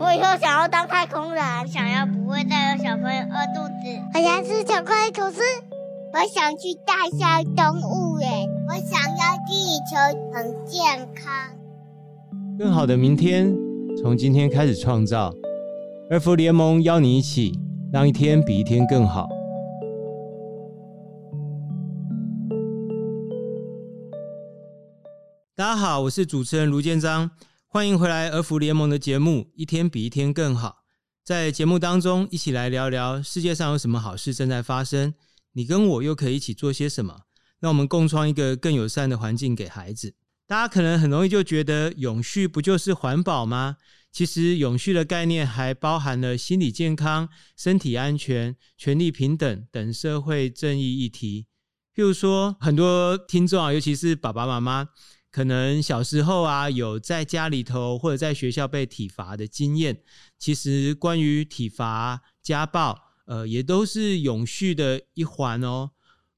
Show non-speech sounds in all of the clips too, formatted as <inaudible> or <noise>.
我以后想要当太空人，想要不会再有小朋友饿肚子。我想吃巧克力吐司。我想去大象动物园。我想要地球很健康。更好的明天，从今天开始创造。二福联盟邀你一起，让一天比一天更好。大家好，我是主持人卢建彰，欢迎回来儿福联盟的节目《一天比一天更好》。在节目当中，一起来聊聊世界上有什么好事正在发生，你跟我又可以一起做些什么，让我们共创一个更友善的环境给孩子。大家可能很容易就觉得永续不就是环保吗？其实永续的概念还包含了心理健康、身体安全、权利平等等社会正义议题。譬如说，很多听众啊，尤其是爸爸妈妈，可能小时候啊有在家里头或者在学校被体罚的经验。其实关于体罚、家暴，呃，也都是永续的一环哦。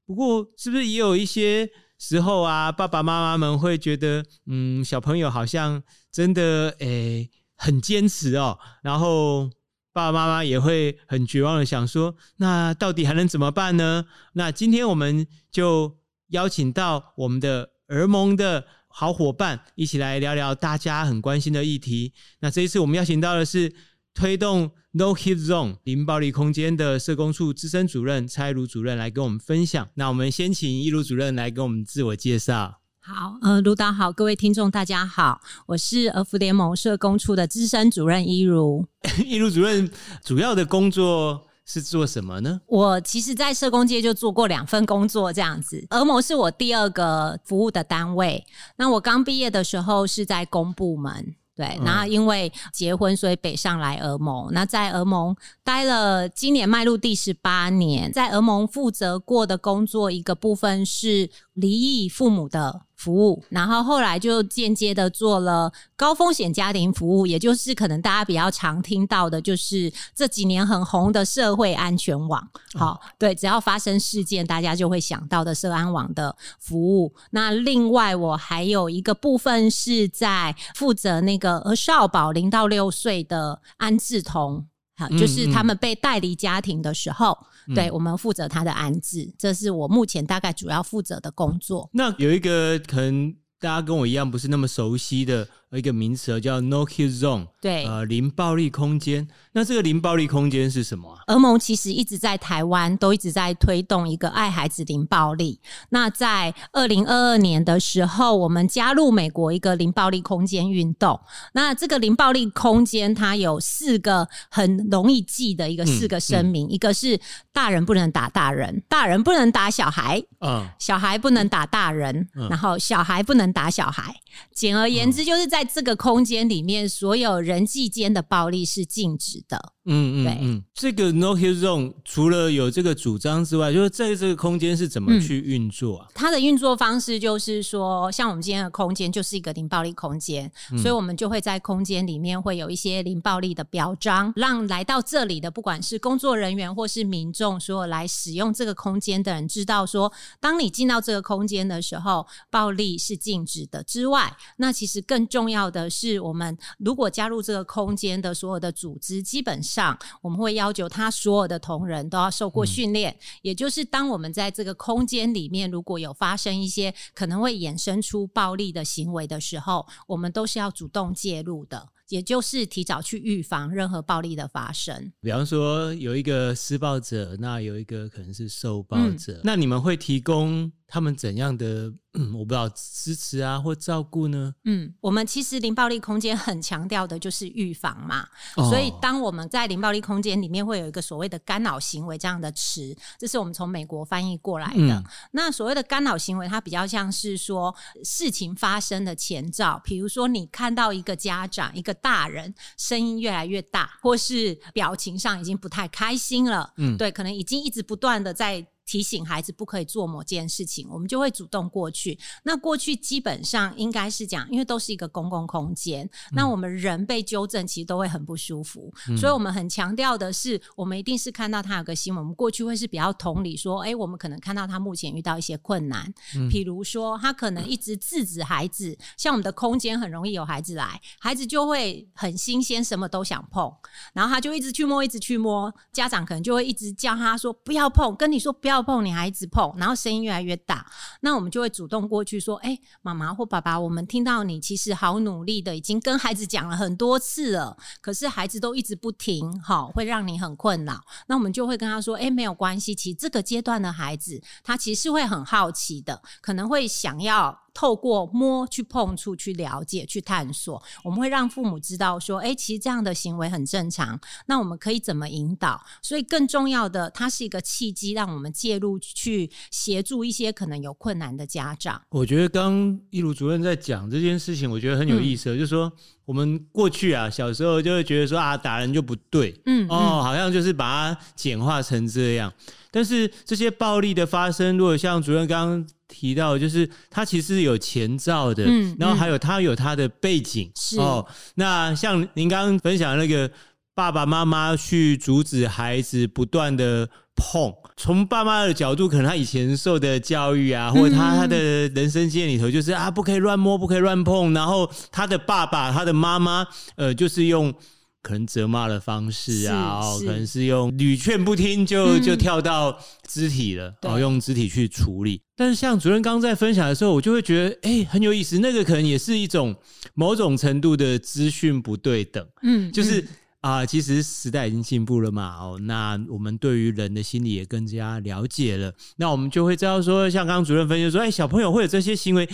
不过，是不是也有一些时候啊，爸爸妈妈们会觉得，嗯，小朋友好像真的诶。很坚持哦，然后爸爸妈妈也会很绝望的想说，那到底还能怎么办呢？那今天我们就邀请到我们的儿盟的好伙伴，一起来聊聊大家很关心的议题。那这一次我们邀请到的是推动 No Hit Zone 零暴力空间的社工处资深主任蔡一如主任来跟我们分享。那我们先请一如主任来跟我们自我介绍。好，呃，卢导好，各位听众大家好，我是儿福联盟社工处的资深主任一如。<laughs> 一如主任主要的工作是做什么呢？我其实，在社工界就做过两份工作，这样子。儿盟是我第二个服务的单位。那我刚毕业的时候是在公部门。对，然后因为结婚，所以北上来俄盟。那在俄盟待了，今年迈入第十八年，在俄盟负责过的工作一个部分是离异父母的服务，然后后来就间接的做了高风险家庭服务，也就是可能大家比较常听到的，就是这几年很红的社会安全网。好，对，只要发生事件，大家就会想到的社安网的服务。那另外我还有一个部分是在负责那个儿少保零到六岁的安置童，好，就是他们被带离家庭的时候。嗯、对，我们负责他的安置，这是我目前大概主要负责的工作。那有一个可能大家跟我一样不是那么熟悉的。一个名词叫 No k i l Zone，对，呃，零暴力空间。那这个零暴力空间是什么啊？儿盟其实一直在台湾都一直在推动一个爱孩子零暴力。那在二零二二年的时候，我们加入美国一个零暴力空间运动。那这个零暴力空间它有四个很容易记的一个四个声明，嗯嗯、一个是大人不能打大人，大人不能打小孩，嗯，小孩不能打大人，嗯、然后小孩不能打小孩。简而言之，就是在这个空间里面，所有人际间的暴力是禁止的。嗯嗯，这个 No Hit Zone 除了有这个主张之外，就是在这个空间是怎么去运作啊？嗯、它的运作方式就是说，像我们今天的空间就是一个零暴力空间，嗯、所以我们就会在空间里面会有一些零暴力的表彰，让来到这里的不管是工作人员或是民众，所有来使用这个空间的人知道说，当你进到这个空间的时候，暴力是禁止的。之外，那其实更重要的是，我们如果加入这个空间的所有的组织，基本上。上我们会要求他所有的同仁都要受过训练，嗯、也就是当我们在这个空间里面，如果有发生一些可能会衍生出暴力的行为的时候，我们都是要主动介入的，也就是提早去预防任何暴力的发生。比方说有一个施暴者，那有一个可能是受暴者，嗯、那你们会提供他们怎样的？嗯，我不知道支持啊或照顾呢。嗯，我们其实零暴力空间很强调的就是预防嘛，哦、所以当我们在零暴力空间里面会有一个所谓的干扰行为这样的词，这是我们从美国翻译过来的。嗯、那所谓的干扰行为，它比较像是说事情发生的前兆，比如说你看到一个家长，一个大人声音越来越大，或是表情上已经不太开心了。嗯，对，可能已经一直不断的在。提醒孩子不可以做某件事情，我们就会主动过去。那过去基本上应该是讲，因为都是一个公共空间，嗯、那我们人被纠正其实都会很不舒服，嗯、所以我们很强调的是，我们一定是看到他有个新闻，我们过去会是比较同理说，哎，我们可能看到他目前遇到一些困难，嗯、比如说他可能一直制止孩子，像我们的空间很容易有孩子来，孩子就会很新鲜，什么都想碰，然后他就一直去摸，一直去摸，家长可能就会一直叫他说不要碰，跟你说不要碰，你还一直碰，然后声音越来越大，那我们就会主动过去说，哎，妈妈或爸爸，我们听到你其实好努力的，已经跟孩子讲了很多次了，可是孩子都一直不停，好，会让你很困扰。那我们就会跟他说，哎，没有关系，其实这个阶段的孩子，他其实是会很好奇的，可能会想要。透过摸、去碰触、去了解、去探索，我们会让父母知道说：“哎，其实这样的行为很正常。”那我们可以怎么引导？所以更重要的，它是一个契机，让我们介入去协助一些可能有困难的家长。我觉得刚刚一如主任在讲这件事情，我觉得很有意思，嗯、就是说我们过去啊，小时候就会觉得说啊，打人就不对，嗯，哦，好像就是把它简化成这样。但是这些暴力的发生，如果像主任刚刚提到，就是他其实是有前兆的，嗯，然后还有他有他的背景，是哦。那像您刚刚分享的那个爸爸妈妈去阻止孩子不断的碰，从爸妈的角度，可能他以前受的教育啊，或者他他的人生经验里头，就是啊，不可以乱摸，不可以乱碰，然后他的爸爸、他的妈妈，呃，就是用。可能责骂的方式啊，哦，可能是用屡劝不听就就跳到肢体了，然后、嗯哦、用肢体去处理。但是像主任刚刚在分享的时候，我就会觉得，哎，很有意思。那个可能也是一种某种程度的资讯不对等。嗯，就是啊、呃，其实时代已经进步了嘛。哦，那我们对于人的心理也更加了解了。那我们就会知道说，像刚刚主任分析说，哎，小朋友会有这些行为。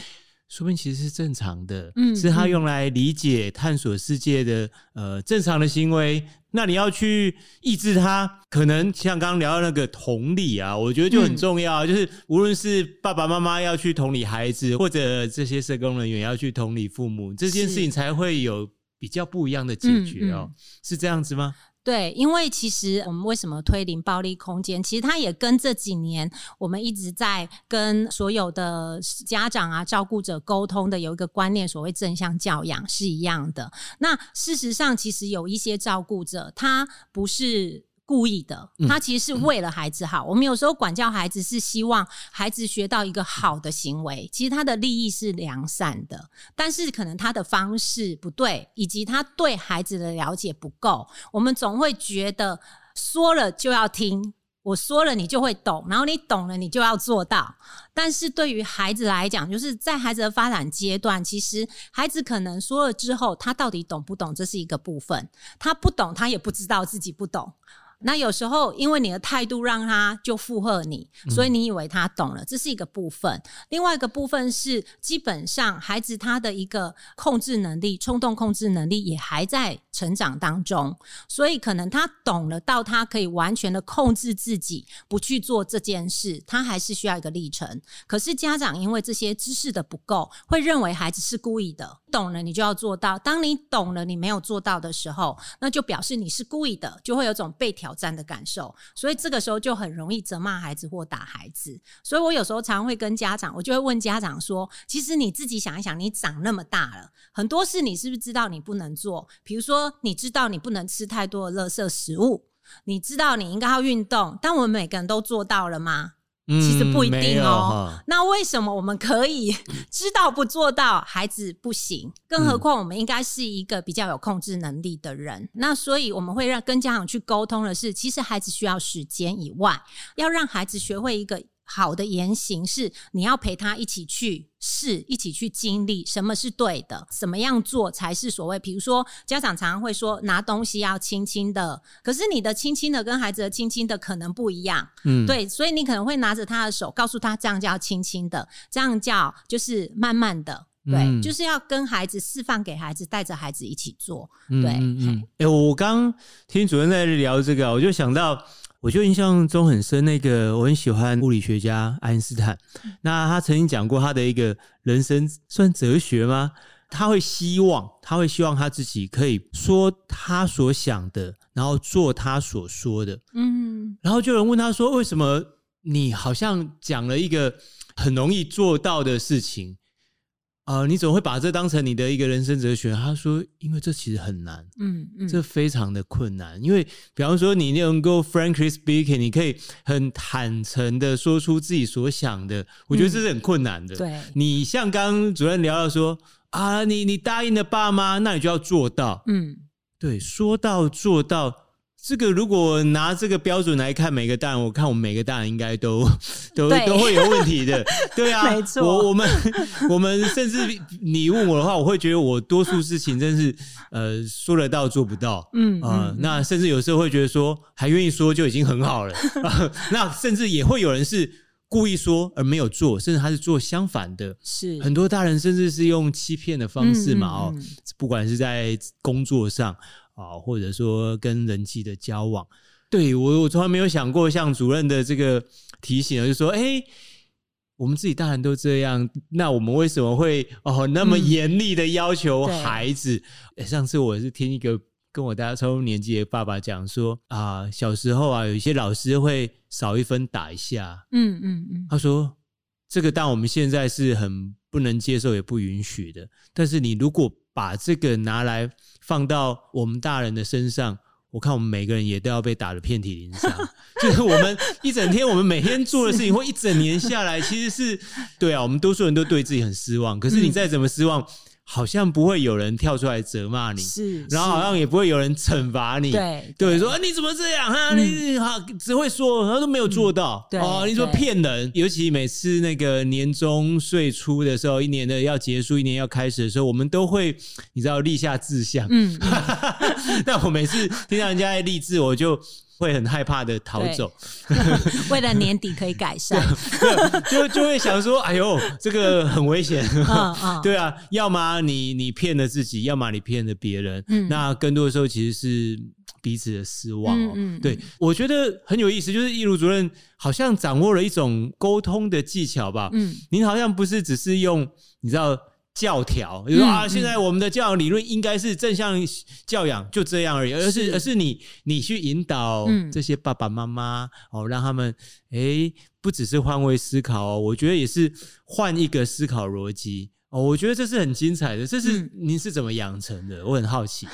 说不定其实是正常的，嗯，是他用来理解、探索世界的呃正常的行为。那你要去抑制他，可能像刚刚聊到那个同理啊，我觉得就很重要。嗯、就是无论是爸爸妈妈要去同理孩子，或者这些社工人员要去同理父母，这件事情才会有比较不一样的解决哦。是这样子吗？对，因为其实我们为什么推零暴力空间？其实它也跟这几年我们一直在跟所有的家长啊、照顾者沟通的有一个观念，所谓正向教养是一样的。那事实上，其实有一些照顾者，他不是。故意的，他其实是为了孩子好。嗯、我们有时候管教孩子是希望孩子学到一个好的行为，其实他的利益是良善的，但是可能他的方式不对，以及他对孩子的了解不够。我们总会觉得说了就要听，我说了你就会懂，然后你懂了你就要做到。但是对于孩子来讲，就是在孩子的发展阶段，其实孩子可能说了之后，他到底懂不懂，这是一个部分。他不懂，他也不知道自己不懂。那有时候，因为你的态度让他就附和你，所以你以为他懂了，这是一个部分。另外一个部分是，基本上孩子他的一个控制能力、冲动控制能力也还在成长当中，所以可能他懂了到他可以完全的控制自己，不去做这件事，他还是需要一个历程。可是家长因为这些知识的不够，会认为孩子是故意的。懂了，你就要做到。当你懂了，你没有做到的时候，那就表示你是故意的，就会有种被挑战的感受。所以这个时候就很容易责骂孩子或打孩子。所以我有时候常会跟家长，我就会问家长说：“其实你自己想一想，你长那么大了，很多事你是不是知道你不能做？比如说，你知道你不能吃太多的垃圾食物，你知道你应该要运动，但我们每个人都做到了吗？”其实不一定哦。那为什么我们可以 <laughs> 知道不做到，孩子不行？更何况我们应该是一个比较有控制能力的人。那所以我们会让跟家长去沟通的是，其实孩子需要时间以外，要让孩子学会一个。好的言行是你要陪他一起去试，一起去经历什么是对的，怎么样做才是所谓。比如说，家长常常会说拿东西要轻轻的，可是你的轻轻的跟孩子的轻轻的可能不一样。嗯，对，所以你可能会拿着他的手，告诉他这样叫轻轻的，这样叫就是慢慢的。对，嗯、就是要跟孩子示范给孩子，带着孩子一起做。对，哎、嗯嗯欸，我刚听主任在聊这个，我就想到。我就印象中很深，那个我很喜欢物理学家爱因斯坦。那他曾经讲过他的一个人生算哲学吗？他会希望，他会希望他自己可以说他所想的，然后做他所说的。嗯。然后就有人问他说：“为什么你好像讲了一个很容易做到的事情。啊、呃，你总会把这当成你的一个人生哲学。他说，因为这其实很难，嗯嗯，这非常的困难。因为，比方说，你能够 frankly speaking，你可以很坦诚的说出自己所想的，我觉得这是很困难的。嗯、对，你像刚刚主任聊到说啊，你你答应了爸妈，那你就要做到，嗯，对，说到做到。这个如果拿这个标准来看每个大人，我看我们每个大人应该都 <laughs> 都都会有问题的，对啊，<laughs> 没错。我我们 <laughs> 我们甚至你问我的话，我会觉得我多数事情真是呃说得到做不到，嗯啊、呃，那甚至有时候会觉得说还愿意说就已经很好了，呃、那甚至也会有人是故意说而没有做，甚至他是做相反的，是。很多大人甚至是用欺骗的方式嘛，哦，不管是在工作上。啊，或者说跟人际的交往，对，我我从来没有想过像主任的这个提醒，就是说，哎，我们自己大人都这样，那我们为什么会哦那么严厉的要求孩子？嗯、上次我是听一个跟我大家差不多年纪的爸爸讲说啊，小时候啊，有一些老师会少一分打一下，嗯嗯嗯，他说这个当我们现在是很不能接受也不允许的，但是你如果把这个拿来放到我们大人的身上，我看我们每个人也都要被打得遍体鳞伤。<laughs> 就是我们一整天，我们每天做的事情，或一整年下来，其实是对啊，我们多数人都对自己很失望。可是你再怎么失望，好像不会有人跳出来责骂你，是，然后好像也不会有人惩罚你，对，对，说你怎么这样？<laughs> 哈？你好，只会说，然后都没有做到，对，哦，你说骗人。尤其每次那个年终岁初的时候，一年的要结束，一年要开始的时候，我们都会你知道立下志向，嗯，<laughs> 但我每次听到人家在立志，我就。会很害怕的逃走，<laughs> 为了年底可以改善，<laughs> 就就会想说：“哎呦，这个很危险。嗯” <laughs> 对啊，要么你你骗了自己，要么你骗了别人。嗯，那更多的时候其实是彼此的失望哦。嗯，对，我觉得很有意思，就是易如主任好像掌握了一种沟通的技巧吧。嗯，您好像不是只是用你知道。教条，比如说啊，现在我们的教养理论应该是正向教养，就这样而已，而是而是你你去引导这些爸爸妈妈哦，让他们诶不只是换位思考哦，我觉得也是换一个思考逻辑哦，我觉得这是很精彩的，这是您是怎么养成的？我很好奇。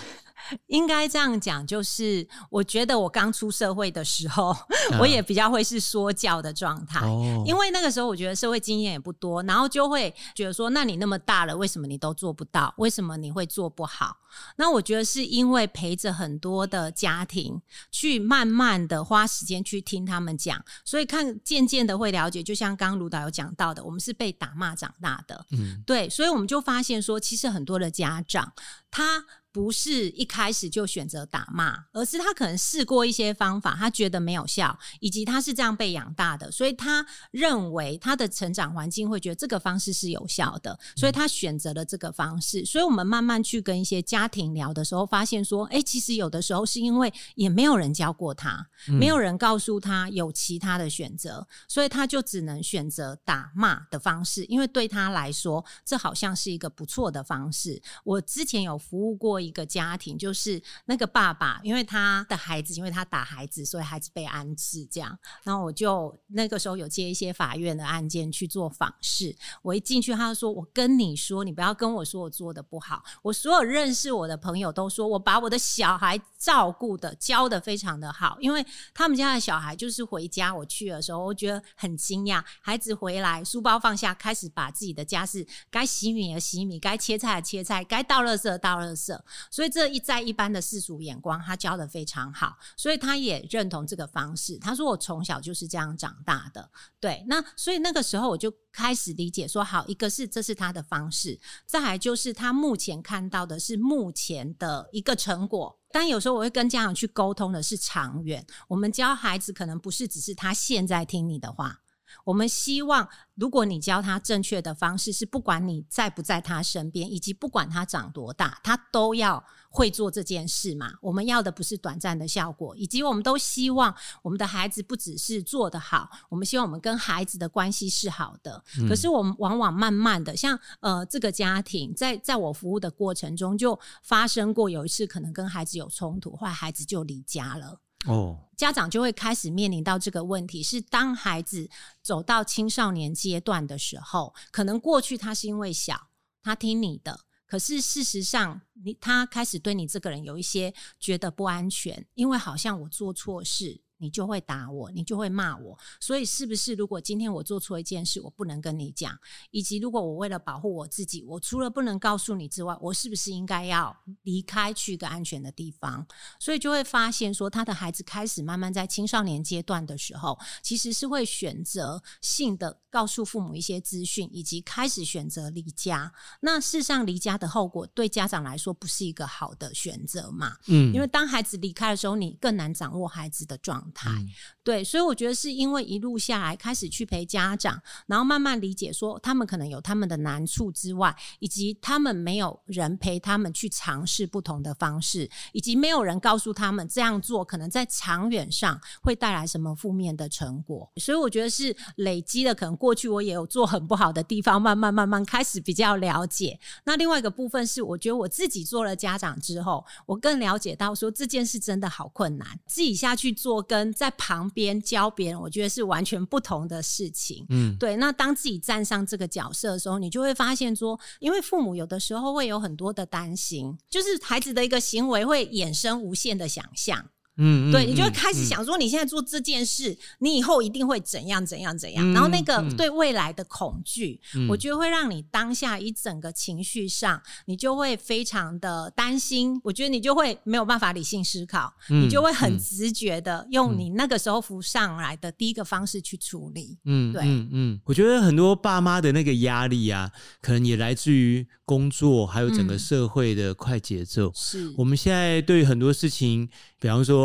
应该这样讲，就是我觉得我刚出社会的时候，啊、我也比较会是说教的状态，哦、因为那个时候我觉得社会经验也不多，然后就会觉得说，那你那么大了，为什么你都做不到？为什么你会做不好？那我觉得是因为陪着很多的家庭，去慢慢的花时间去听他们讲，所以看渐渐的会了解。就像刚刚卢导有讲到的，我们是被打骂长大的，嗯，对，所以我们就发现说，其实很多的家长他。不是一开始就选择打骂，而是他可能试过一些方法，他觉得没有效，以及他是这样被养大的，所以他认为他的成长环境会觉得这个方式是有效的，所以他选择了这个方式。所以我们慢慢去跟一些家庭聊的时候，发现说，哎，其实有的时候是因为也没有人教过他，没有人告诉他有其他的选择，所以他就只能选择打骂的方式，因为对他来说，这好像是一个不错的方式。我之前有服务过。一个家庭就是那个爸爸，因为他的孩子，因为他打孩子，所以孩子被安置这样。然后我就那个时候有接一些法院的案件去做访视。我一进去，他就说：“我跟你说，你不要跟我说我做的不好。我所有认识我的朋友都说我把我的小孩照顾的教的非常的好。因为他们家的小孩就是回家，我去的时候，我觉得很惊讶。孩子回来，书包放下，开始把自己的家事该洗米的洗米，该切菜的切菜，该倒垃圾的倒垃圾。”所以这一在一般的世俗眼光，他教的非常好，所以他也认同这个方式。他说：“我从小就是这样长大的。”对，那所以那个时候我就开始理解说，好，一个是这是他的方式，再来就是他目前看到的是目前的一个成果。但有时候我会跟家长去沟通的是长远，我们教孩子可能不是只是他现在听你的话。我们希望，如果你教他正确的方式，是不管你在不在他身边，以及不管他长多大，他都要会做这件事嘛。我们要的不是短暂的效果，以及我们都希望我们的孩子不只是做得好，我们希望我们跟孩子的关系是好的。嗯。可是我们往往慢慢的，像呃这个家庭，在在我服务的过程中，就发生过有一次可能跟孩子有冲突，后来孩子就离家了。哦，家长就会开始面临到这个问题：是当孩子走到青少年阶段的时候，可能过去他是因为小，他听你的，可是事实上，你他开始对你这个人有一些觉得不安全，因为好像我做错事。你就会打我，你就会骂我，所以是不是如果今天我做错一件事，我不能跟你讲，以及如果我为了保护我自己，我除了不能告诉你之外，我是不是应该要离开去一个安全的地方？所以就会发现说，他的孩子开始慢慢在青少年阶段的时候，其实是会选择性的告诉父母一些资讯，以及开始选择离家。那事实上，离家的后果对家长来说不是一个好的选择嘛？嗯，因为当孩子离开的时候，你更难掌握孩子的状态。嗯、对，所以我觉得是因为一路下来开始去陪家长，然后慢慢理解说他们可能有他们的难处之外，以及他们没有人陪他们去尝试不同的方式，以及没有人告诉他们这样做可能在长远上会带来什么负面的成果。所以我觉得是累积的，可能过去我也有做很不好的地方，慢慢慢慢开始比较了解。那另外一个部分是，我觉得我自己做了家长之后，我更了解到说这件事真的好困难，自己下去做跟。在旁边教别人，我觉得是完全不同的事情。嗯，对。那当自己站上这个角色的时候，你就会发现说，因为父母有的时候会有很多的担心，就是孩子的一个行为会衍生无限的想象。嗯，对，你就会开始想说，你现在做这件事，嗯、你以后一定会怎样怎样怎样。嗯、然后那个对未来的恐惧，嗯、我觉得会让你当下一整个情绪上，你就会非常的担心。我觉得你就会没有办法理性思考，嗯、你就会很直觉的用你那个时候浮上来的第一个方式去处理。嗯，对，嗯嗯，我觉得很多爸妈的那个压力啊，可能也来自于工作，还有整个社会的快节奏。是我们现在对于很多事情。比方说，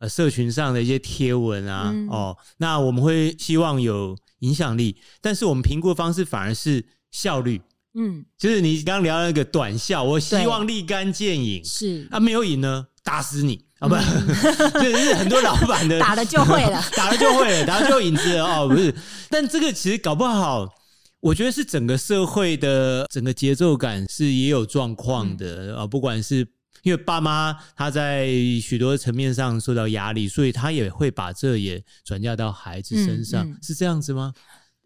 呃，社群上的一些贴文啊，嗯、哦，那我们会希望有影响力，但是我们评估的方式反而是效率，嗯，就是你刚刚聊那个短效，我希望立竿见影，是啊，没有影呢，打死你啊，不，这、嗯、<laughs> 是很多老板的 <laughs> 打了就会了，<laughs> 打了就会了，打了就有影子了哦，不是，但这个其实搞不好，我觉得是整个社会的整个节奏感是也有状况的啊，嗯、不管是。因为爸妈他在许多层面上受到压力，所以他也会把这也转嫁到孩子身上，嗯嗯、是这样子吗？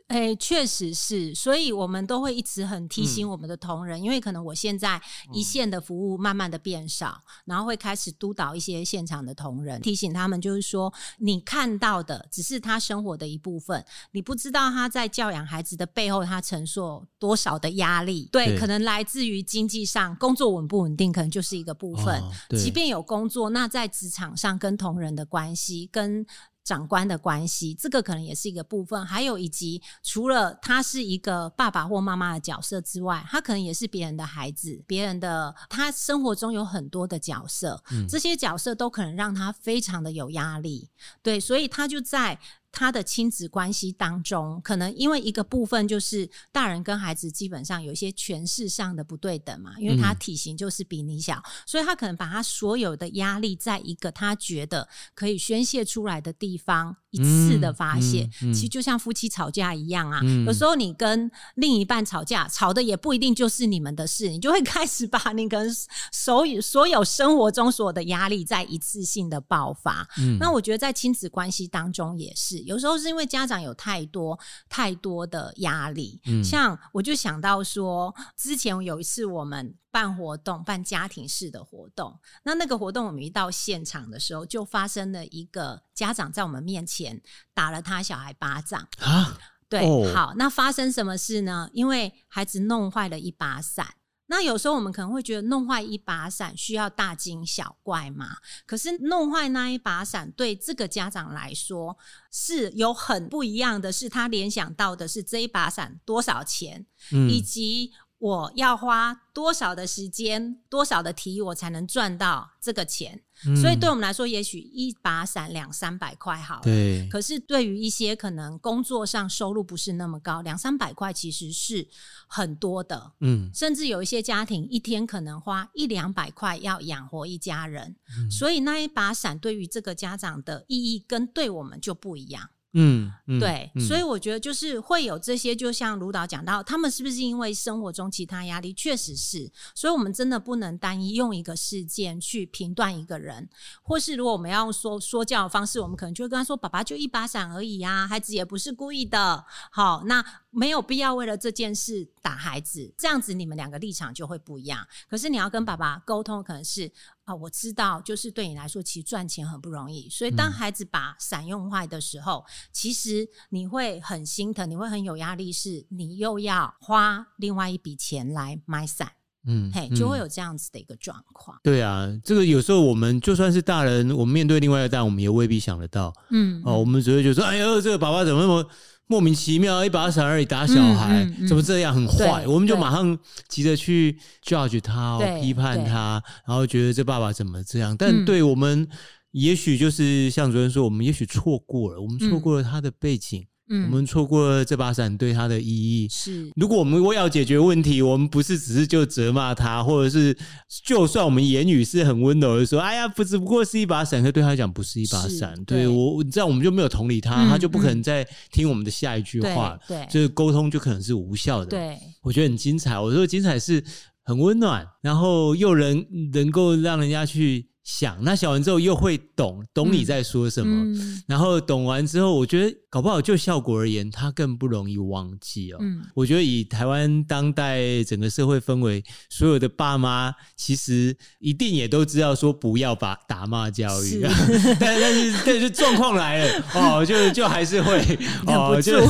哎，确实是，所以我们都会一直很提醒我们的同仁，嗯、因为可能我现在一线的服务慢慢的变少，嗯、然后会开始督导一些现场的同仁，提醒他们就是说，你看到的只是他生活的一部分，你不知道他在教养孩子的背后，他承受多少的压力。对，对可能来自于经济上，工作稳不稳定，可能就是一个部分。哦、即便有工作，那在职场上跟同仁的关系跟。长官的关系，这个可能也是一个部分。还有以及除了他是一个爸爸或妈妈的角色之外，他可能也是别人的孩子，别人的。他生活中有很多的角色，嗯、这些角色都可能让他非常的有压力。对，所以他就在。他的亲子关系当中，可能因为一个部分就是大人跟孩子基本上有一些权势上的不对等嘛，因为他体型就是比你小，嗯、所以他可能把他所有的压力在一个他觉得可以宣泄出来的地方一次的发泄。其实就像夫妻吵架一样啊，嗯、有时候你跟另一半吵架，吵的也不一定就是你们的事，你就会开始把你跟所有所有生活中所有的压力在一次性的爆发。嗯、那我觉得在亲子关系当中也是。有时候是因为家长有太多太多的压力，嗯，像我就想到说，之前有一次我们办活动，办家庭式的活动，那那个活动我们一到现场的时候，就发生了一个家长在我们面前打了他小孩巴掌啊，对，哦，好，那发生什么事呢？因为孩子弄坏了一把伞。那有时候我们可能会觉得弄坏一把伞需要大惊小怪嘛？可是弄坏那一把伞对这个家长来说是有很不一样的，是他联想到的是这一把伞多少钱，嗯、以及我要花多少的时间、多少的体力，我才能赚到这个钱。嗯、所以对我们来说，也许一把伞两三百块好了。对。可是对于一些可能工作上收入不是那么高，两三百块其实是很多的。嗯。甚至有一些家庭一天可能花一两百块要养活一家人。嗯、所以那一把伞对于这个家长的意义跟对我们就不一样。嗯，嗯对，嗯所以我觉得就是会有这些，就像卢导讲到，他们是不是因为生活中其他压力？确实是，所以我们真的不能单一用一个事件去评断一个人，或是如果我们要用说说教的方式，我们可能就会跟他说：“爸爸就一把伞而已呀，孩子也不是故意的。”好，那没有必要为了这件事打孩子，这样子你们两个立场就会不一样。可是你要跟爸爸沟通，可能是。啊，我知道，就是对你来说，其实赚钱很不容易。所以，当孩子把伞用坏的时候，嗯、其实你会很心疼，你会很有压力，是你又要花另外一笔钱来买伞，嗯，嘿，就会有这样子的一个状况。对啊，这个有时候我们就算是大人，我们面对另外一个大人，我们也未必想得到。嗯，哦，我们只会觉得说，哎呦，这个爸爸怎么那么……莫名其妙一把伞而已打小孩，嗯嗯嗯、怎么这样很坏？我们就马上急着去 judge 他、哦，批判他，然后觉得这爸爸怎么这样？但对我们，也许就是像主任说，我们也许错过了，我们错过了他的背景。嗯、我们错过了这把伞对他的意义。是，如果我们要解决问题，我们不是只是就责骂他，或者是就算我们言语是很温柔的说：“哎呀，不只不过是一把伞。”可对他来讲不是一把伞。对，对我这样我们就没有同理他，嗯、他就不可能再听我们的下一句话。对，对就是沟通就可能是无效的。对，我觉得很精彩。我说精彩是很温暖，然后又能能够让人家去。想那想完之后又会懂懂你在说什么，嗯、然后懂完之后，我觉得搞不好就效果而言，他更不容易忘记哦。嗯、我觉得以台湾当代整个社会氛围，所有的爸妈其实一定也都知道说不要把打骂教育，是。<laughs> 但但是但是状况来了哦，就就还是会哦，就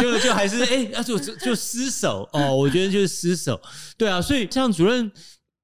就就还是哎，那、欸、就就失手哦，我觉得就是失手，对啊，所以像主任。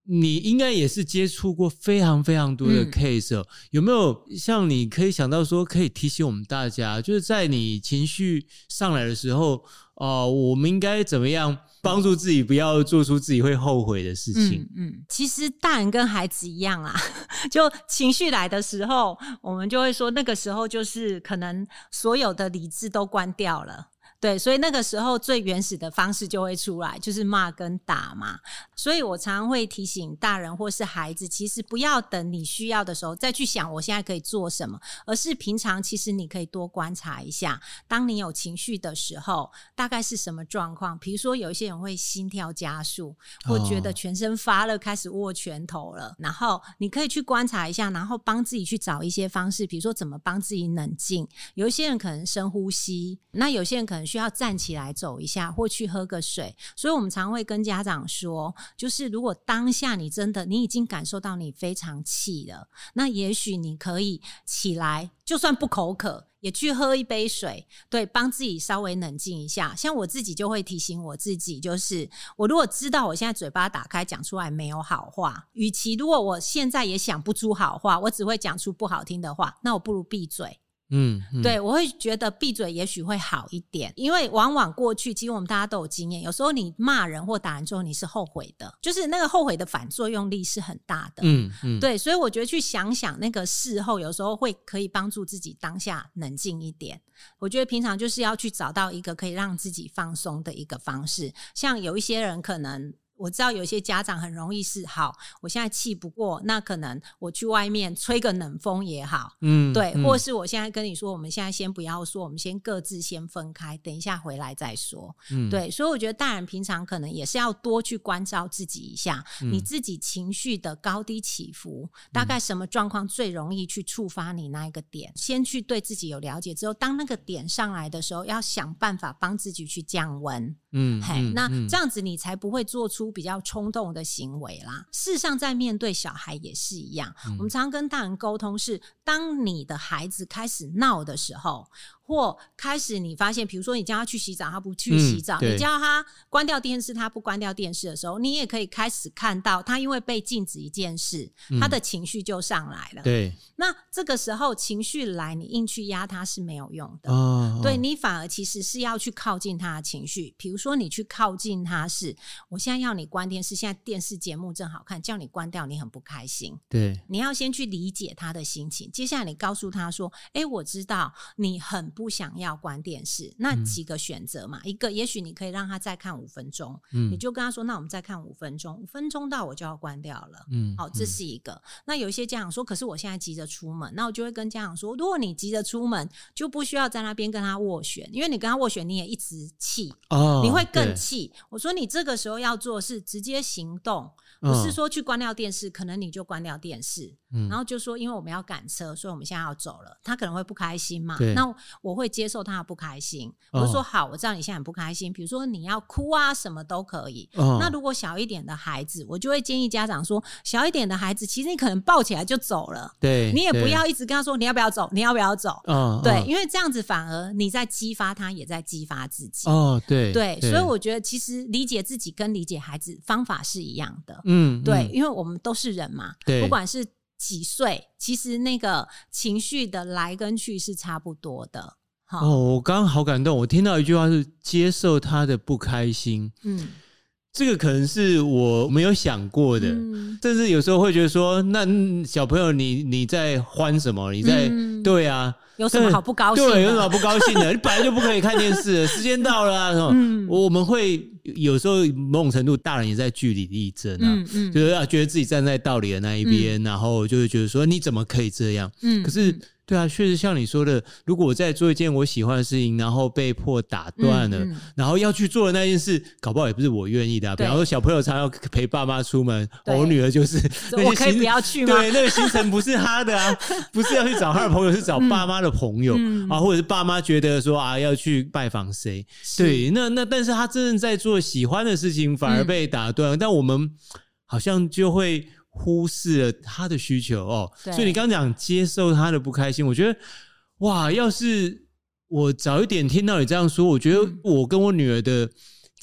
你应该也是接触过非常非常多的 case，嗯，有没有像你可以想到说可以提醒我们大家，就是在你情绪上来的时候，哦，我们应该怎么样帮助自己，不要做出自己会后悔的事情？嗯，嗯，其实大人跟孩子一样啊，<laughs> 就情绪来的时候，我们就会说那个时候就是可能所有的理智都关掉了。对，所以那个时候最原始的方式就会出来，就是骂跟打嘛。所以我常常会提醒大人或是孩子，其实不要等你需要的时候再去想我现在可以做什么，而是平常其实你可以多观察一下，当你有情绪的时候，大概是什么状况。比如说有一些人会心跳加速，或觉得全身发热，开始握拳头了。哦、然后你可以去观察一下，然后帮自己去找一些方式，比如说怎么帮自己冷静。有一些人可能深呼吸，那有些人可能。需要站起来走一下，或去喝个水。所以我们常会跟家长说，就是如果当下你真的你已经感受到你非常气了，那也许你可以起来，就算不口渴，也去喝一杯水，对，帮自己稍微冷静一下。像我自己就会提醒我自己，就是我如果知道我现在嘴巴打开讲出来没有好话，与其如果我现在也想不出好话，我只会讲出不好听的话，那我不如闭嘴。嗯，嗯对，我会觉得闭嘴也许会好一点，因为往往过去其实我们大家都有经验，有时候你骂人或打人之后你是后悔的，就是那个后悔的反作用力是很大的。嗯嗯，对，所以我觉得去想想那个事后，有时候会可以帮助自己当下冷静一点。我觉得平常就是要去找到一个可以让自己放松的一个方式，像有一些人可能。我知道有些家长很容易是好，我现在气不过，那可能我去外面吹个冷风也好，嗯，对，嗯、或。者是我现在跟你说，我们现在先不要说，我们先各自先分开，等一下回来再说，嗯，对，所以我觉得大人平常可能也是要多去关照自己一下，嗯、你自己情绪的高低起伏，大概什么状况最容易去触发你那一个点，嗯、先去对自己有了解之后，当那个点上来的时候，要想办法帮自己去降温，嗯，嘿，嗯、那这样子你才不会做出比较冲动的行为啦，事实上在面对小孩也是一样。嗯、我们常常跟大人沟通是，当你的孩子开始闹的时候。或开始，你发现，比如说你叫他去洗澡，他不去洗澡；嗯、你叫他关掉电视，他不关掉电视的时候，你也可以开始看到他因为被禁止一件事，嗯、他的情绪就上来了。对，那这个时候情绪来，你硬去压他是没有用的。哦，对，你反而其实是要去靠近他的情绪。比如说。说你去靠近他是，我现在要你关电视，现在电视节目正好看，叫你关掉，你很不开心。对，你要先去理解他的心情。接下来你告诉他说：“哎，我知道你很不想要关电视。”那几个选择嘛，嗯、一个也许你可以让他再看五分钟，嗯，你就跟他说：“那我们再看五分钟，五分钟到我就要关掉了。”嗯，好，这是一个。那有一些家长说：“可是我现在急着出门。”那我就会跟家长说：“如果你急着出门，就不需要在那边跟他斡旋，因为你跟他斡旋，你也一直气哦，你会更气。我说你这个时候要做是直接行动，不是说去关掉电视，可能你就关掉电视，然后就说因为我们要赶车，所以我们现在要走了。他可能会不开心嘛？那我会接受他的不开心。我就说好，我知道你现在很不开心。比如说你要哭啊，什么都可以。那如果小一点的孩子，我就会建议家长说，小一点的孩子，其实你可能抱起来就走了。对，你也不要一直跟他说你要不要走，你要不要走？对，因为这样子反而你在激发他，也在激发自己。哦，对对，所以我觉得其实理解自己跟理解孩子方法是一样的。嗯，对，因为我们都是人嘛。对，不管是几岁，其实那个情绪的来跟去是差不多的。哦，我刚刚好感动，我听到一句话是接受他的不开心。嗯。这个可能是我没有想过的，嗯、甚至有时候会觉得说，那小朋友你你在欢什么？你在、嗯、对啊，有什么好不高兴？对，有什么好不高兴的？<laughs> 你本来就不可以看电视，时间到了啊，什么？嗯、我们会有时候某种程度，大人也在据理力争啊，嗯嗯、就是要觉得自己站在道理的那一边，嗯、然后就会觉得说，你怎么可以这样？嗯，可是。对啊，确实像你说的，如果我在做一件我喜欢的事情，然后被迫打断了，嗯嗯、然后要去做的那件事，搞不好也不是我愿意的、啊。比方说，小朋友常要陪爸妈出门，我女儿就是那些 <laughs> 我可以不要去吗？对，那个行程不是她的啊，不是要去找她的朋友，是找爸妈 <laughs> 的朋友、嗯、啊，或者是爸妈觉得说啊要去拜访谁？对，那那但是他真正在做喜欢的事情，反而被打断，嗯、但我们好像就会。忽视了他的需求哦，所以你刚讲接受他的不开心，我觉得哇，要是我早一点听到你这样说，我觉得我跟我女儿的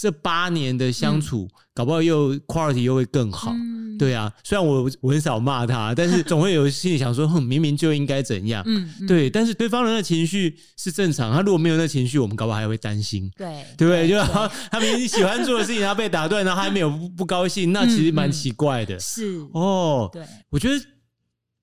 这八年的相处，嗯、搞不好又 quality 又会更好。嗯对啊，虽然我我很少骂他，但是总会有心里想说，哼，明明就应该怎样。嗯，嗯对，但是对方人的情绪是正常，他如果没有那情绪，我们搞不好还会担心。对，对不对？就他明明喜欢做的事情，他被打断，然后他还没有不，高兴，那其实蛮奇怪的。是哦，对，我觉得。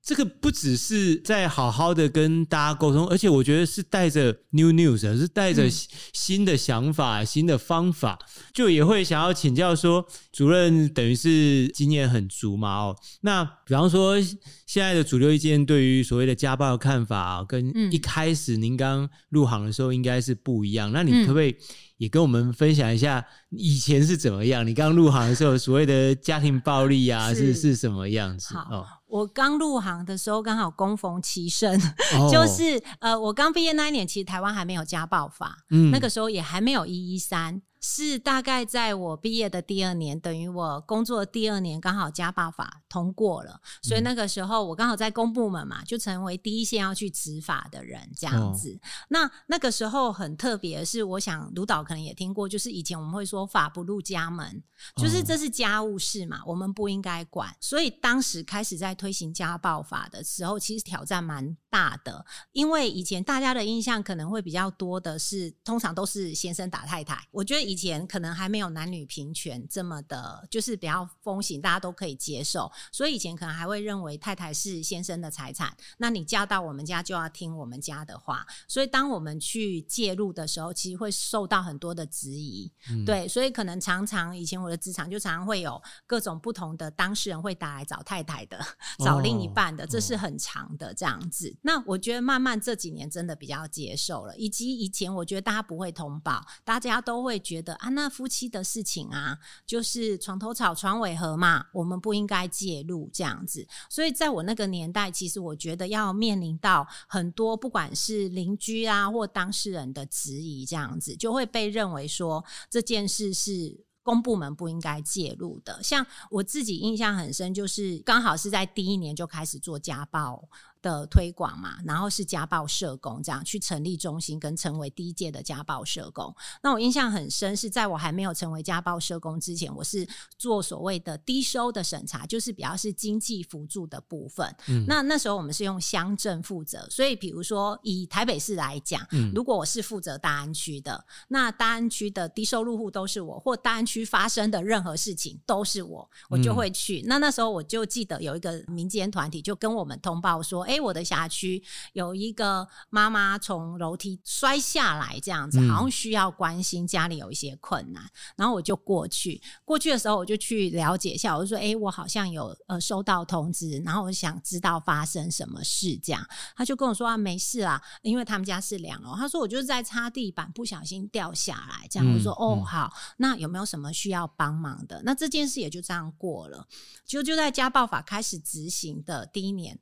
这个不只是在好好的跟大家沟通，而且我觉得是带着 new news，是带着新的想法、嗯、新的方法，就也会想要请教说，主任等于是经验很足嘛？哦，那比方说现在的主流意见对于所谓的家暴的看法，跟一开始您刚入行的时候应该是不一样。嗯、那你可不可以也跟我们分享一下以前是怎么样？你刚入行的时候，所谓的家庭暴力啊，是是，什么样子？哦。我刚入行的时候，刚好恭逢其盛，oh. 就是呃，我刚毕业那一年，其实台湾还没有家暴法，嗯，那个时候也还没有一一三。是大概在我毕业的第二年，等于我工作第二年，刚好家暴法通过了，所以那个时候我刚好在公部门嘛，就成为第一线要去执法的人，这样子。哦、那那个时候很特别的是，我想卢导可能也听过，就是以前我们会说法不入家门，就是这是家务事嘛，我们不应该管。所以当时开始在推行家暴法的时候，其实挑战蛮大的，因为以前大家的印象可能会比较多的是，通常都是先生打太太，我觉得。以前可能还没有男女平权这么的，就是比较风行，大家都可以接受，所以以前可能还会认为太太是先生的财产，那你嫁到我们家就要听我们家的话，所以当我们去介入的时候，其实会受到很多的质疑，嗯、对，所以可能常常以前我的职场就常常会有各种不同的当事人会打来找太太的，<laughs> 找另一半的，哦、这是很长的这样子。那我觉得慢慢这几年真的比较接受了，以及以前我觉得大家不会通报，大家都会。觉得啊，那夫妻的事情啊，就是床头吵，床尾和嘛，我们不应该介入这样子。所以在我那个年代，其实我觉得要面临到很多，不管是邻居啊或当事人的质疑，这样子就会被认为说这件事是。公部门不应该介入的，像我自己印象很深，就是刚好是在第一年就开始做家暴的推广嘛，然后是家暴社工这样去成立中心，跟成为第一届的家暴社工。那我印象很深，是在我还没有成为家暴社工之前，我是做所谓的低收的审查，就是比较是经济辅助的部分。嗯、那那时候我们是用乡镇负责，所以比如说以台北市来讲，嗯、如果我是负责大安区的，那大安区的低收入户都是我，或大安区发生的任何事情都是我，我就会去。嗯、那那时候我就记得有一个民间团体就跟我们通报说，哎、欸，我的辖区有一个妈妈从楼梯摔下来，这样子好像需要关心，家里有一些困难。嗯、然后我就过去，过去的时候我就去了解一下，我就说，哎、欸，我好像有呃收到通知，然后我想知道发生什么事，这样他就跟我说啊，没事啊，因为他们家是两楼，他说我就是在擦地板不小心掉下来，这样、嗯、我说哦好，那有没有什么需要帮忙的？那这件事也就这样过了，就就在家暴法开始执行的第一年。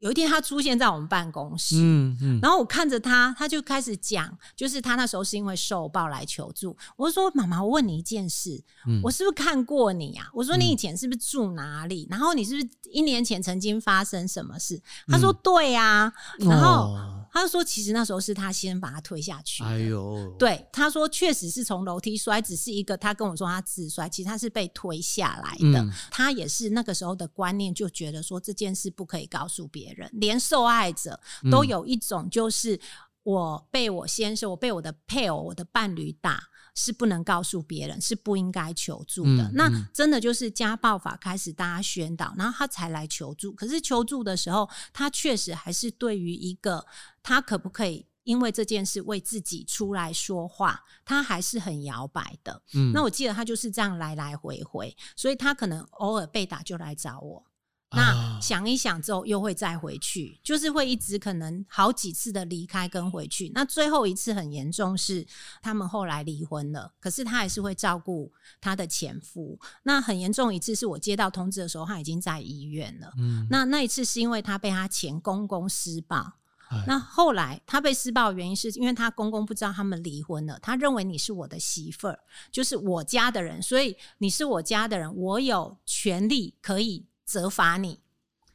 有一天，他出现在我们办公室，嗯嗯，然后我看着他，他就开始讲，就是他那时候是因为受暴来求助。我说：“妈妈，我问你一件事，嗯、我是不是看过你啊？我说你以前是不是住哪里？然后你是不是一年前曾经发生什么事？”他说：“对呀。”然后。哦他说：“其实那时候是他先把他推下去。”哎呦，对，他说确实是从楼梯摔，只是一个他跟我说他自摔，其实他是被推下来的。嗯、他也是那个时候的观念，就觉得说这件事不可以告诉别人，连受害者都有一种就是我被我先生，我被我的配偶、我的伴侣打。是不能告诉别人，是不应该求助的。那真的就是家暴法开始大家宣导，然后他才来求助。可是求助的时候，他确实还是对于一个他可不可以因为这件事为自己出来说话，他还是很摇摆的。嗯、那我记得他就是这样来来回回，所以他可能偶尔被打就来找我。那想一想之后，又会再回去，就是会一直可能好几次的离开跟回去。那最后一次很严重，是他们后来离婚了，可是他还是会照顾他的前夫。那很严重一次是我接到通知的时候，他已经在医院了。嗯，那那一次是因为他被他前公公施暴。那后来他被施暴的原因是因为他公公不知道他们离婚了，他认为你是我的媳妇儿，就是我家的人，所以你是我家的人，我有权利可以。责罚你，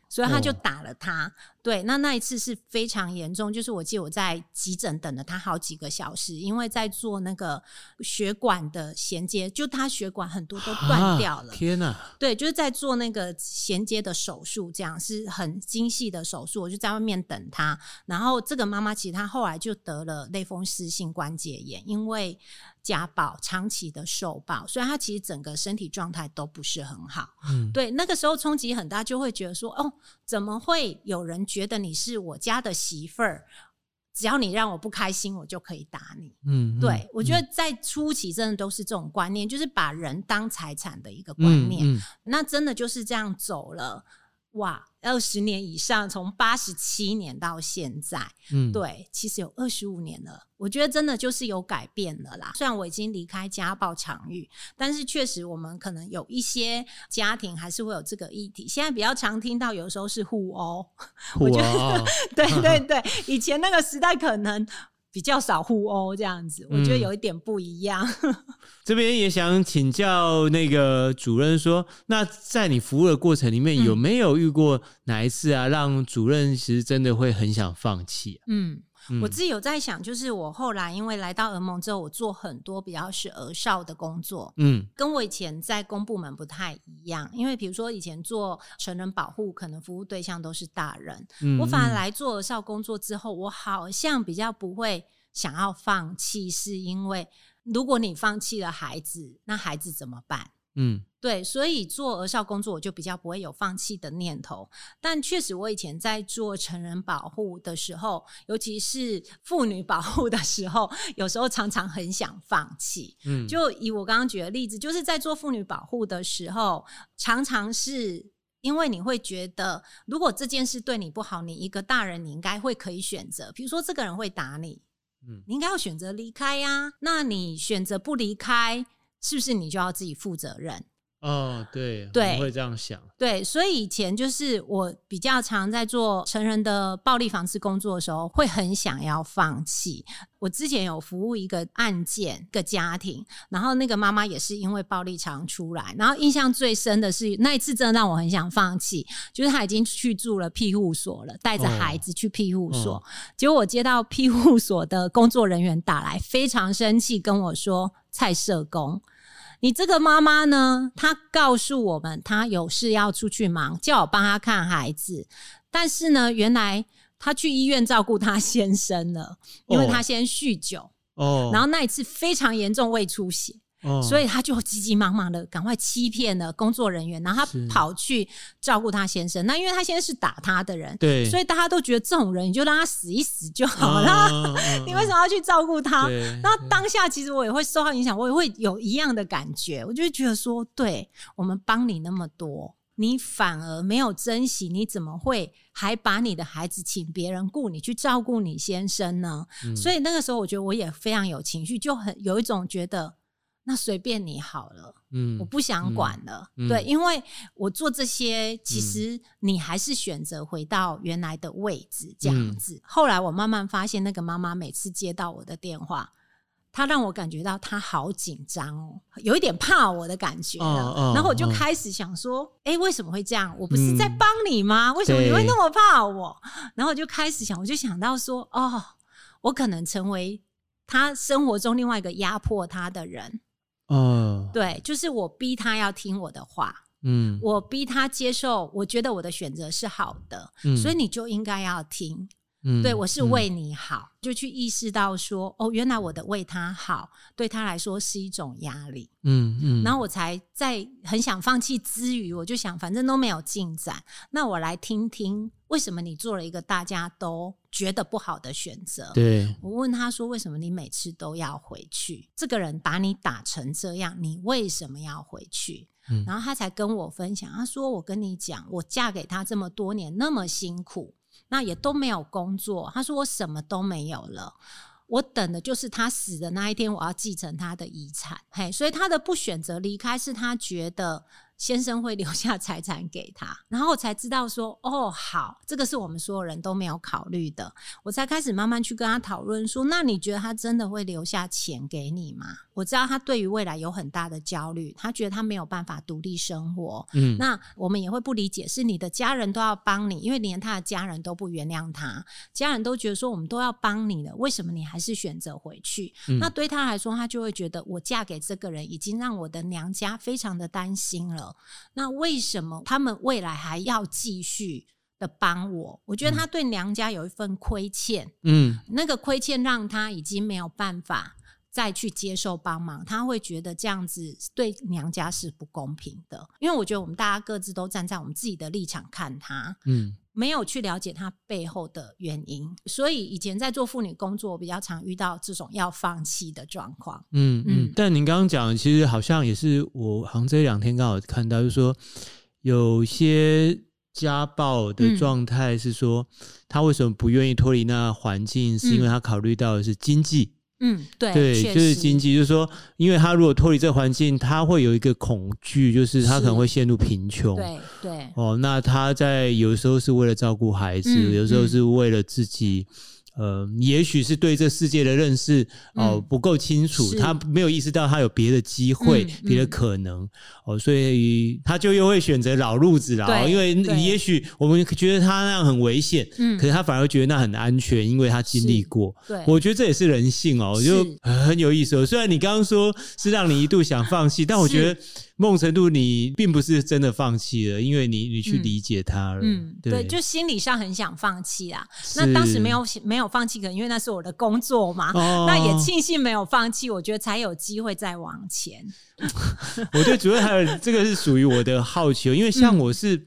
所以他就打了他。哦、对，那那一次是非常严重，就是我记得我在急诊等了他好几个小时，因为在做那个血管的衔接，就他血管很多都断掉了。天哪！对，就是在做那个衔接的手术，这样是很精细的手术。我就在外面等他，然后这个妈妈其实她后来就得了类风湿性关节炎，因为。家暴长期的受暴，所以他其实整个身体状态都不是很好。嗯，对，那个时候冲击很大，就会觉得说，哦，怎么会有人觉得你是我家的媳妇儿？只要你让我不开心，我就可以打你。嗯，对，嗯，我觉得在初期真的都是这种观念，就是把人当财产的一个观念。嗯，嗯，那真的就是这样走了。哇，二十年以上，从八十七年到现在，嗯，对，其实有二十五年了。我觉得真的就是有改变了啦。虽然我已经离开家暴场域，但是确实我们可能有一些家庭还是会有这个议题。现在比较常听到，有时候是互殴。<laughs> 我觉得，<laughs> 对对对，以前那个时代可能。比较少互殴这样子，我觉得有一点不一样。嗯、<laughs> 这边也想请教那个主任说，那在你服务的过程里面，有没有遇过哪一次啊，让主任其实真的会很想放弃、啊？嗯。嗯、我自己有在想，就是我后来因为来到儿盟之后，我做很多比较是儿少的工作，嗯，跟我以前在公部门不太一样。因为比如说以前做成人保护，可能服务对象都是大人，嗯、我反而来做儿少工作之后，我好像比较不会想要放弃，是因为如果你放弃了孩子，那孩子怎么办？嗯。对，所以做儿少工作我就比较不会有放弃的念头。但确实，我以前在做成人保护的时候，尤其是妇女保护的时候，有时候常常很想放弃。嗯，就以我刚刚举的例子，就是在做妇女保护的时候，常常是因为你会觉得，如果这件事对你不好，你一个大人，你应该会可以选择。比如说，这个人会打你，嗯，你应该要选择离开呀。那你选择不离开，是不是你就要自己负责任？哦，对，对，会这样想。对，所以以前就是我比较常在做成人的暴力防治工作的时候，会很想要放弃。我之前有服务一个案件，一个家庭，然后那个妈妈也是因为暴力常出来，然后印象最深的是那一次真的让我很想放弃，就是她已经去住了庇护所了，带着孩子去庇护所，哦、结果我接到庇护所的工作人员打来，非常生气跟我说：“蔡社工。”你这个妈妈呢？她告诉我们，她有事要出去忙，叫我帮她看孩子。但是呢，原来她去医院照顾她先生了，因为她先酗酒。哦，然后那一次非常严重，胃出血。Oh. 所以他就急急忙忙的赶快欺骗了工作人员，然后他跑去照顾他先生。那因为他先生是打他的人，对，所以大家都觉得这种人你就让他死一死就好了。Uh, uh, uh, 你为什么要去照顾他？那当下其实我也会受到影响，我也会有一样的感觉。我就觉得说，对，我们帮你那么多，你反而没有珍惜，你怎么会还把你的孩子请别人雇你去照顾你先生呢？嗯。所以那个时候，我觉得我也非常有情绪，就很有一种觉得。那随便你好了，嗯，我不想管了，嗯、对，因为我做这些，其实你还是选择回到原来的位置这样子。嗯、后来我慢慢发现，那个妈妈每次接到我的电话，她让我感觉到她好紧张哦，有一点怕我的感觉了。哦哦、然后我就开始想说，哎、欸，为什么会这样？我不是在帮你吗？嗯、为什么你会那么怕我？然后我就开始想，我就想到说，哦，我可能成为他生活中另外一个压迫他的人。哦，对，就是我逼他要听我的话，嗯，我逼他接受，我觉得我的选择是好的，嗯，所以你就应该要听，嗯，对，我是为你好，嗯，就去意识到说，哦，原来我的为他好，对他来说是一种压力，嗯嗯，然后我才在很想放弃之余，我就想，反正都没有进展，那我来听听。为什么你做了一个大家都觉得不好的选择？对，我问他说：“为什么你每次都要回去？这个人把你打成这样，你为什么要回去？”嗯，然后他才跟我分享，他说：“我跟你讲，我嫁给他这么多年，那么辛苦，那也都没有工作。他说我什么都没有了，我等的就是他死的那一天，我要继承他的遗产。嘿，所以他的不选择离开，是他觉得。”先生会留下财产给他，然后我才知道说，哦，好，这个是我们所有人都没有考虑的。我才开始慢慢去跟他讨论说，那你觉得他真的会留下钱给你吗？我知道他对于未来有很大的焦虑，他觉得他没有办法独立生活。嗯，那我们也会不理解，是你的家人都要帮你，因为连他的家人都不原谅他，家人都觉得说我们都要帮你了，为什么你还是选择回去？嗯，那对他来说，他就会觉得我嫁给这个人已经让我的娘家非常的担心了。那为什么他们未来还要继续的帮我？我觉得他对娘家有一份亏欠，嗯，那个亏欠让他已经没有办法再去接受帮忙，他会觉得这样子对娘家是不公平的。因为我觉得我们大家各自都站在我们自己的立场看他，嗯，没有去了解他背后的原因，所以以前在做妇女工作，我比较常遇到这种要放弃的状况。嗯嗯。但您刚刚讲，其实好像也是我好像这两天刚好看到，就是说有些家暴的状态是说，他为什么不愿意脱离那环境，是因为他考虑到的是经济。嗯，对，对，就是经济，就是说，因为他如果脱离这环境，他会有一个恐惧，就是他可能会陷入贫穷。对对。哦，那他在有时候是为了照顾孩子，嗯、有时候是为了自己。呃，也许是对这世界的认识哦、呃、不够清楚，嗯、他没有意识到他有别的机会、别、嗯、的可能哦、呃，所以他就又会选择老路子了。因为也许我们觉得他那样很危险，嗯，可是他反而觉得那很安全，因为他经历过。对，我觉得这也是人性哦，就很有意思哦。虽然你刚刚说是让你一度想放弃，但我觉得。某种程度，你并不是真的放弃了，因为你你去理解他了。嗯，对，对，就心理上很想放弃啊。那当时没有没有放弃，可能因为那是我的工作嘛。哦，那也庆幸没有放弃，我觉得才有机会再往前。<laughs> 我觉得主要还有这个是属于我的好奇，因为像我是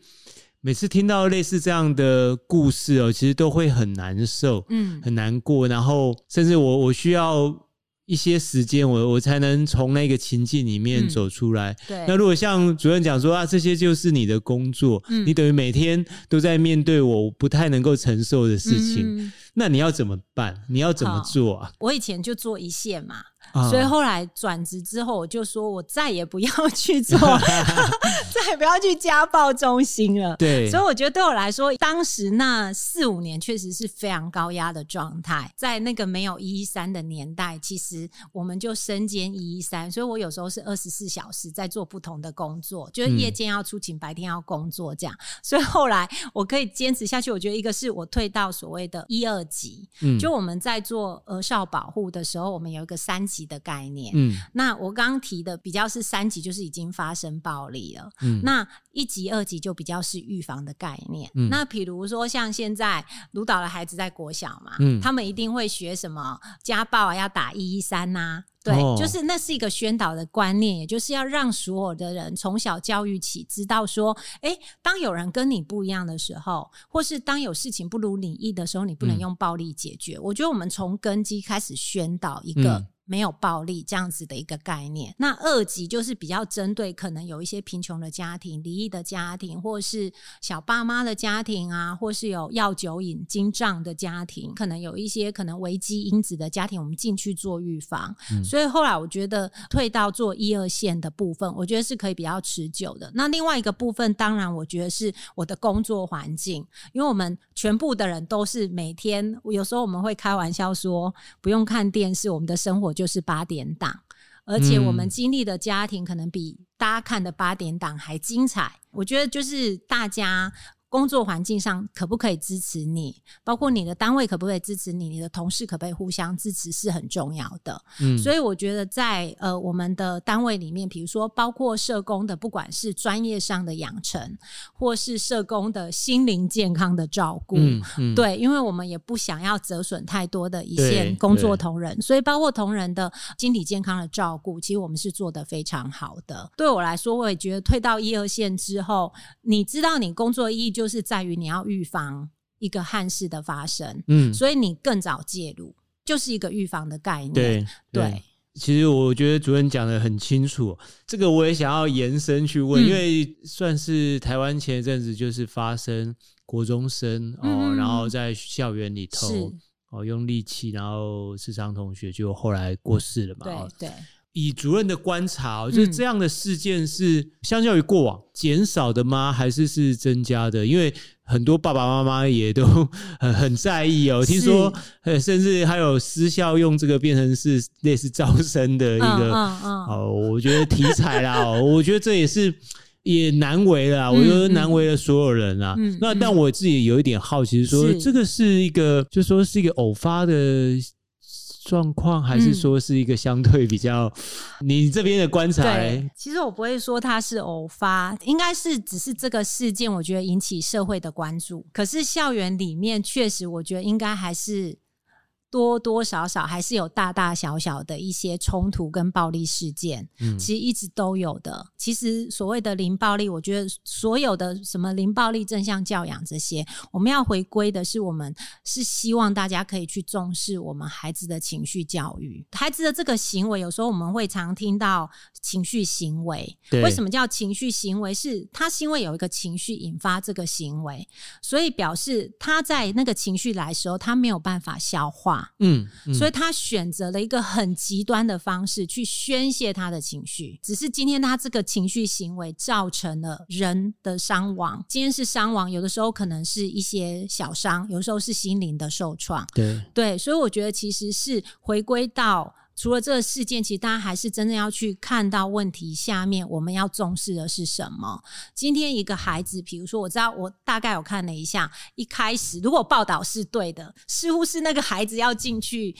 每次听到类似这样的故事哦，其实都会很难受，嗯，很难过，然后甚至我我需要。一些时间，我我才能从那个情境里面走出来。嗯、对，那如果像主任讲说啊，这些就是你的工作，嗯、你等于每天都在面对我不太能够承受的事情，嗯、那你要怎么办？你要怎么做啊？我以前就做一线嘛。哦、所以后来转职之后，我就说我再也不要去做，<laughs> 再也不要去家暴中心了。对，所以我觉得对我来说，当时那四五年确实是非常高压的状态。在那个没有一一三的年代，其实我们就身兼一一三，所以我有时候是二十四小时在做不同的工作，就是夜间要出勤，白天要工作这样。所以后来我可以坚持下去，我觉得一个是我退到所谓的一二级，嗯，就我们在做儿少保护的时候，我们有一个三级。的概念，嗯，那我刚刚提的比较是三级，就是已经发生暴力了，嗯，那一级、二级就比较是预防的概念，嗯，那比如说像现在卢导的孩子在国小嘛，嗯，他们一定会学什么家暴啊，要打一一三呐，对，哦，就是那是一个宣导的观念，也就是要让所有的人从小教育起，知道说，哎，当有人跟你不一样的时候，或是当有事情不如你意的时候，你不能用暴力解决。嗯，我觉得我们从根基开始宣导一个。嗯没有暴力这样子的一个概念。那二级就是比较针对可能有一些贫穷的家庭、离异的家庭，或是小爸妈的家庭啊，或是有药酒瘾、精障的家庭，可能有一些可能危机因子的家庭，我们进去做预防。嗯。所以后来我觉得退到做一二线的部分，我觉得是可以比较持久的。那另外一个部分，当然我觉得是我的工作环境，因为我们全部的人都是每天，有时候我们会开玩笑说，不用看电视，我们的生活。就是八点档，而且我们经历的家庭可能比大家看的八点档还精彩。我觉得就是大家。工作环境上可不可以支持你？包括你的单位可不可以支持你？你的同事可不可以互相支持？是很重要的。嗯，所以我觉得在呃我们的单位里面，比如说包括社工的，不管是专业上的养成，或是社工的心灵健康的照顾，嗯，嗯，对，因为我们也不想要折损太多的一线工作同仁，所以包括同仁的心理健康的照顾，其实我们是做的非常好的。对我来说，我也觉得退到一二线之后，你知道你工作意义。就是在于你要预防一个憾事的发生，嗯，所以你更早介入，就是一个预防的概念。对对，对，其实我觉得主任讲的很清楚，这个我也想要延伸去问，嗯、因为算是台湾前一阵子就是发生国中生哦，然后在校园里头哦用利器，然后刺伤同学，就后来过世了嘛。对对。以主任的观察，就是这样的事件是相较于过往减少的吗？还是是增加的？因为很多爸爸妈妈也都很很在意哦。听说，甚至还有私校用这个变成是类似招生的一个哦，我觉得题材啦，<laughs> 我觉得这也是也难为了，我觉得难为了所有人啦。那但我自己有一点好奇，是说这个是一个，就说是一个偶发的。状况还是说是一个相对比较，嗯、你这边的观察？对，其实我不会说它是偶发，应该是只是这个事件，我觉得引起社会的关注。可是校园里面确实，我觉得应该还是。多多少少还是有大大小小的一些冲突跟暴力事件，嗯，其实一直都有的。其实所谓的零暴力，我觉得所有的什么零暴力正向教养这些，我们要回归的是，我们是希望大家可以去重视我们孩子的情绪教育。孩子的这个行为，有时候我们会常听到情绪行为。为什么叫情绪行为？是他是因为有一个情绪引发这个行为，所以表示他在那个情绪来的时候，他没有办法消化。嗯，嗯，所以他选择了一个很极端的方式去宣泄他的情绪。只是今天他这个情绪行为造成了人的伤亡。今天是伤亡，有的时候可能是一些小伤，有的时候是心灵的受创。对对，所以我觉得其实是回归到。除了这个事件，其实大家还是真正要去看到问题下面，我们要重视的是什么？今天一个孩子，比如说，我知道我大概有看了一下，一开始如果报道是对的，似乎是那个孩子要进去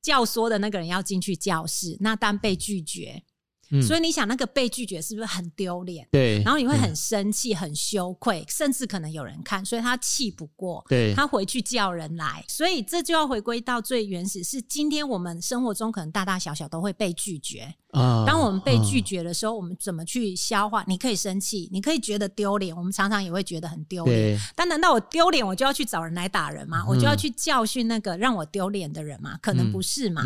教唆的那个人要进去教室，那但被拒绝。嗯、所以你想，那个被拒绝是不是很丢脸？对，然后你会很生气、很羞愧，甚至可能有人看，所以他气不过，对，他回去叫人来。所以这就要回归到最原始，是今天我们生活中可能大大小小都会被拒绝。啊，当我们被拒绝的时候，我们怎么去消化？你可以生气，你可以觉得丢脸，我们常常也会觉得很丢脸。但难道我丢脸，我就要去找人来打人吗？我就要去教训那个让我丢脸的人吗？可能不是嘛。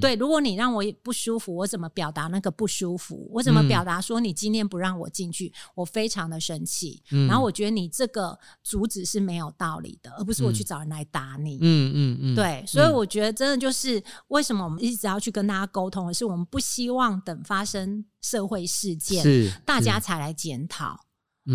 对，如果你让我不舒服，我怎么表达那个不舒服？我怎么表达说你今天不让我进去，我非常的生气。然后我觉得你这个阻止是没有道理的，而不是我去找人来打你。嗯嗯嗯。对，所以我觉得真的就是为什么我们一直要去跟大家沟通，的是我们不希望。等发生社会事件，大家才来检讨。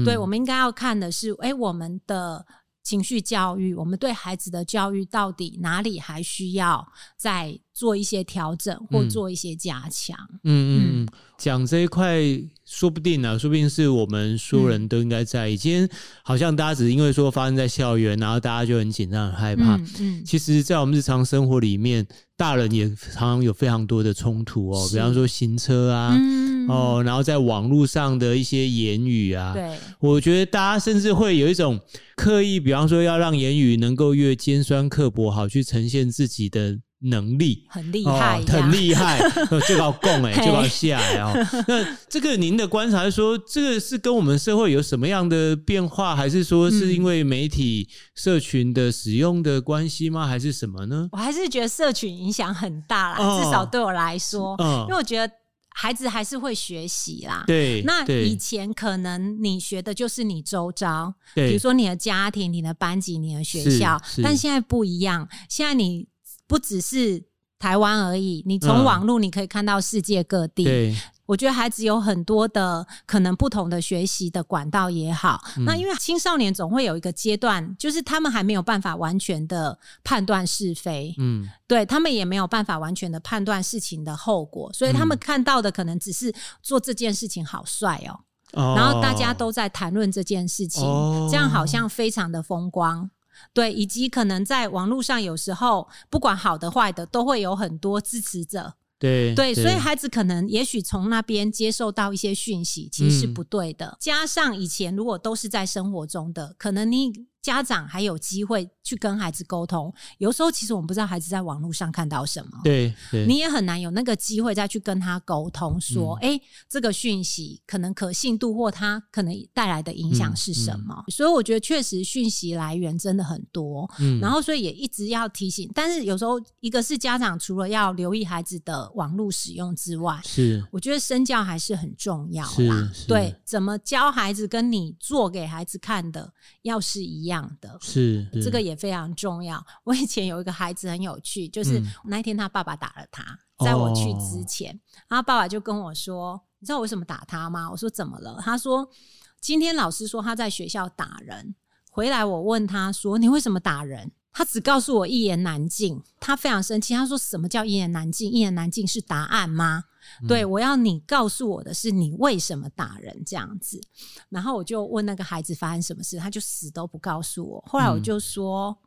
对，我们应该要看的是，哎，我们的情绪教育，我们对孩子的教育，到底哪里还需要再做一些调整，或做一些加强？嗯嗯，讲这一块，说不定呢、啊，说不定是我们所有人都应该在意。今天好像大家只是因为说发生在校园，然后大家就很紧张、很害怕。嗯，嗯其实，在我们日常生活里面。大人也常常有非常多的冲突哦，比方说行车啊，嗯、哦，然后在网络上的一些言语啊，对，我觉得大家甚至会有一种刻意，比方说要让言语能够越尖酸刻薄，好去呈现自己的。能力很厉害，哦，很厉害，<laughs> 就要供哎，就要下来哦。那这个您的观察是说，这个是跟我们社会有什么样的变化，还是说是因为媒体社群的使用的关系吗？还是什么呢？我还是觉得社群影响很大啦，哦，至少对我来说，嗯，因为我觉得孩子还是会学习啦。对，那以前可能你学的就是你周遭，对，比如说你的家庭、你的班级、你的学校，但现在不一样，现在你。不只是台湾而已，你从网络你可以看到世界各地。嗯、对，我觉得孩子有很多的可能不同的学习的管道也好。嗯、那因为青少年总会有一个阶段，就是他们还没有办法完全的判断是非。嗯，对他们也没有办法完全的判断事情的后果，所以他们看到的可能只是做这件事情好帅哦，哦然后大家都在谈论这件事情，哦、这样好像非常的风光。对，以及可能在网络上，有时候不管好的坏的，都会有很多支持者。对对，所以孩子可能也许从那边接受到一些讯息，其实是不对的。嗯、加上以前如果都是在生活中的，可能你。家长还有机会去跟孩子沟通，有时候其实我们不知道孩子在网络上看到什么，对，对。你也很难有那个机会再去跟他沟通，说，哎、嗯欸，这个讯息可能可信度或他可能带来的影响是什么？嗯嗯、所以我觉得确实讯息来源真的很多，嗯，然后所以也一直要提醒，但是有时候一个是家长除了要留意孩子的网络使用之外，是，我觉得身教还是很重要啦，对，怎么教孩子跟你做给孩子看的要是一样。样的是，是这个也非常重要。<laughs> 我以前有一个孩子很有趣，就是那一天他爸爸打了他，在我去之前，然后爸爸就跟我说：“你知道我为什么打他吗？”我说：“怎么了？”他说：“今天老师说他在学校打人，回来我问他说你为什么打人？他只告诉我一言难尽，他非常生气。他说：什么叫一言难尽？一言难尽是答案吗？”对，我要你告诉我的是你为什么打人这样子，然后我就问那个孩子发生什么事，他就死都不告诉我。后来我就说，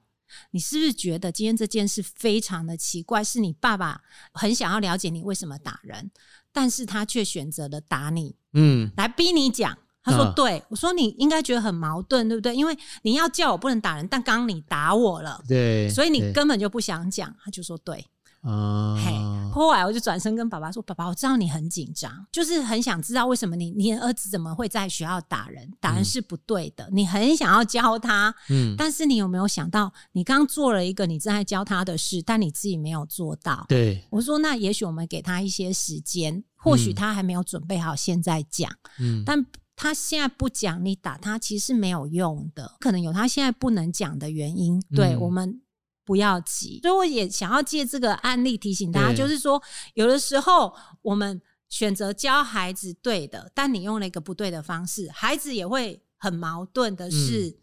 你是不是觉得今天这件事非常的奇怪？是你爸爸很想要了解你为什么打人，但是他却选择了打你，嗯，来逼你讲。他说：“对，我说你应该觉得很矛盾，对不对？因为你要叫我不能打人，但刚刚你打我了，对，所以你根本就不想讲。”他就说：“对。”啊，嘿，后来我就转身跟爸爸说：“爸爸，我知道你很紧张，就是很想知道为什么你你儿子怎么会在学校打人？打人是不对的，嗯、你很想要教他，嗯，但是你有没有想到，你刚做了一个你正在教他的事，但你自己没有做到？对，我说那也许我们给他一些时间，或许他还没有准备好现在讲，嗯，但他现在不讲，你打他其实是没有用的，可能有他现在不能讲的原因，对、嗯、我们。”不要急，所以我也想要借这个案例提醒大家，就是说，有的时候我们选择教孩子对的，但你用了一个不对的方式，孩子也会很矛盾的是。嗯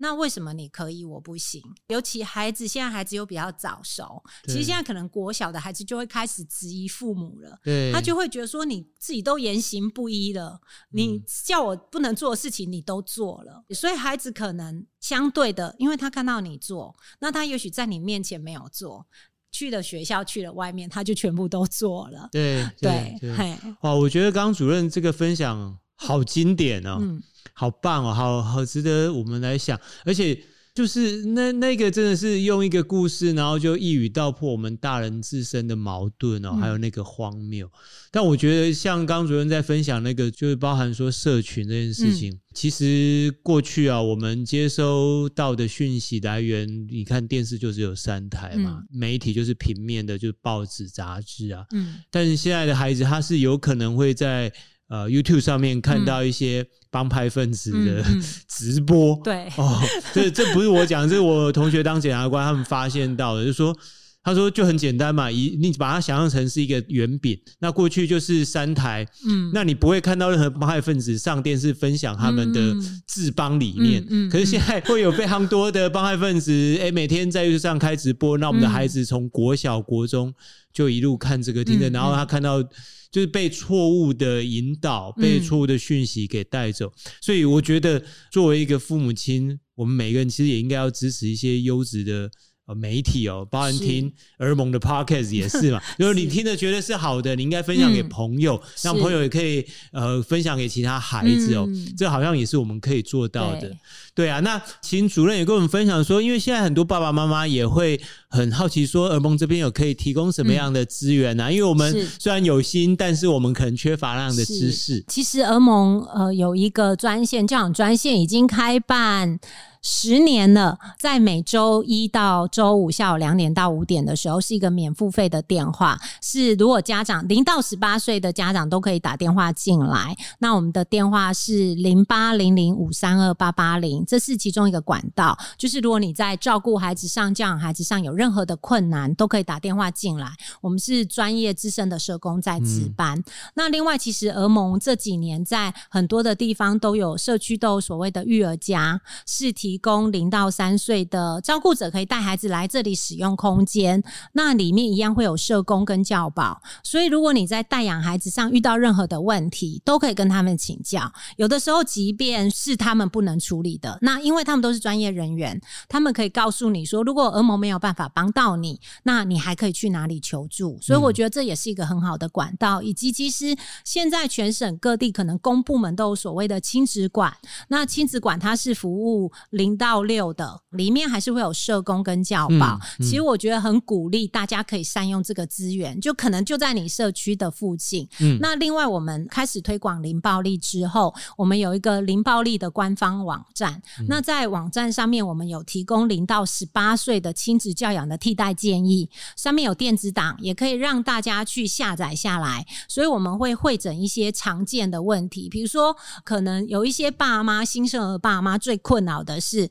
那为什么你可以我不行？尤其孩子现在孩子又比较早熟，其实现在可能国小的孩子就会开始质疑父母了。对，他就会觉得说你自己都言行不一了，嗯、你叫我不能做的事情你都做了，所以孩子可能相对的，因为他看到你做，那他也许在你面前没有做，去了学校去了外面，他就全部都做了。对对对，嘿，哇，我觉得刚刚主任这个分享好经典哦。嗯好棒哦，好好值得我们来想。而且就是那那个真的是用一个故事，然后就一语道破我们大人自身的矛盾哦，还有那个荒谬。嗯、但我觉得像刚主任在分享那个，就是包含说社群这件事情，嗯、其实过去啊，我们接收到的讯息来源，你看电视就只有三台嘛，嗯、媒体就是平面的，就是报纸、杂志啊。嗯。但是现在的孩子，他是有可能会在。呃，YouTube 上面看到一些帮派分子的、嗯、<laughs> 直播，对。哦，这这不是我讲，这是我同学当检察官他们发现到的，就是说，他说就很简单嘛，一你把它想象成是一个圆饼，那过去就是三台，嗯，那你不会看到任何帮派分子上电视分享他们的治邦理念，嗯，嗯嗯可是现在会有非常多的帮派分子，<laughs> 哎、欸，每天在 YouTube 上开直播，那我们的孩子从国小、国中就一路看这个听着，嗯、然后他看到。就是被错误的引导，被错误的讯息给带走，嗯、所以我觉得作为一个父母亲，我们每个人其实也应该要支持一些优质的。媒体哦，包含听儿盟的 podcast 也是嘛，<laughs> 如果你听的觉得是好的，你应该分享给朋友，让朋友也可以呃分享给其他孩子哦，这好像也是我们可以做到的。对啊，那请主任也跟我们分享说，因为现在很多爸爸妈妈也会很好奇说，儿盟这边有可以提供什么样的资源呢？因为我们虽然有心，但是我们可能缺乏那样的知识。其实儿盟呃有一个专线，教养专线已经开办。十年了，在每周一到周五下午两点到五点的时候，是一个免付费的电话。是如果家长零到十八岁的家长都可以打电话进来。那我们的电话是零八零零五三二八八零，这是其中一个管道。就是如果你在照顾孩子上、教养孩子上有任何的困难，都可以打电话进来。我们是专业资深的社工在值班。嗯、那另外，其实俄盟这几年在很多的地方都有社区都有所谓的育儿家是。提供零到三岁的照顾者可以带孩子来这里使用空间，那里面一样会有社工跟教保，所以如果你在带养孩子上遇到任何的问题，都可以跟他们请教。有的时候，即便是他们不能处理的，那因为他们都是专业人员，他们可以告诉你说，如果俄盟没有办法帮到你，那你还可以去哪里求助。所以我觉得这也是一个很好的管道，以及其实现在全省各地可能公部门都有所谓的亲子馆，那亲子馆它是服务。零到六的里面还是会有社工跟教保，其实我觉得很鼓励大家可以善用这个资源，就可能就在你社区的附近。嗯、那另外我们开始推广零暴力之后，我们有一个零暴力的官方网站。嗯、那在网站上面，我们有提供零到十八岁的亲子教养的替代建议，上面有电子档，也可以让大家去下载下来。所以我们会会诊一些常见的问题，比如说可能有一些爸妈新生儿爸妈最困扰的是。是，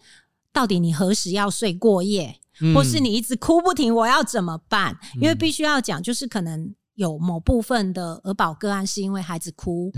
到底你何时要睡过夜，嗯、或是你一直哭不停，我要怎么办？因为必须要讲，就是可能。有某部分的儿保个案是因为孩子哭，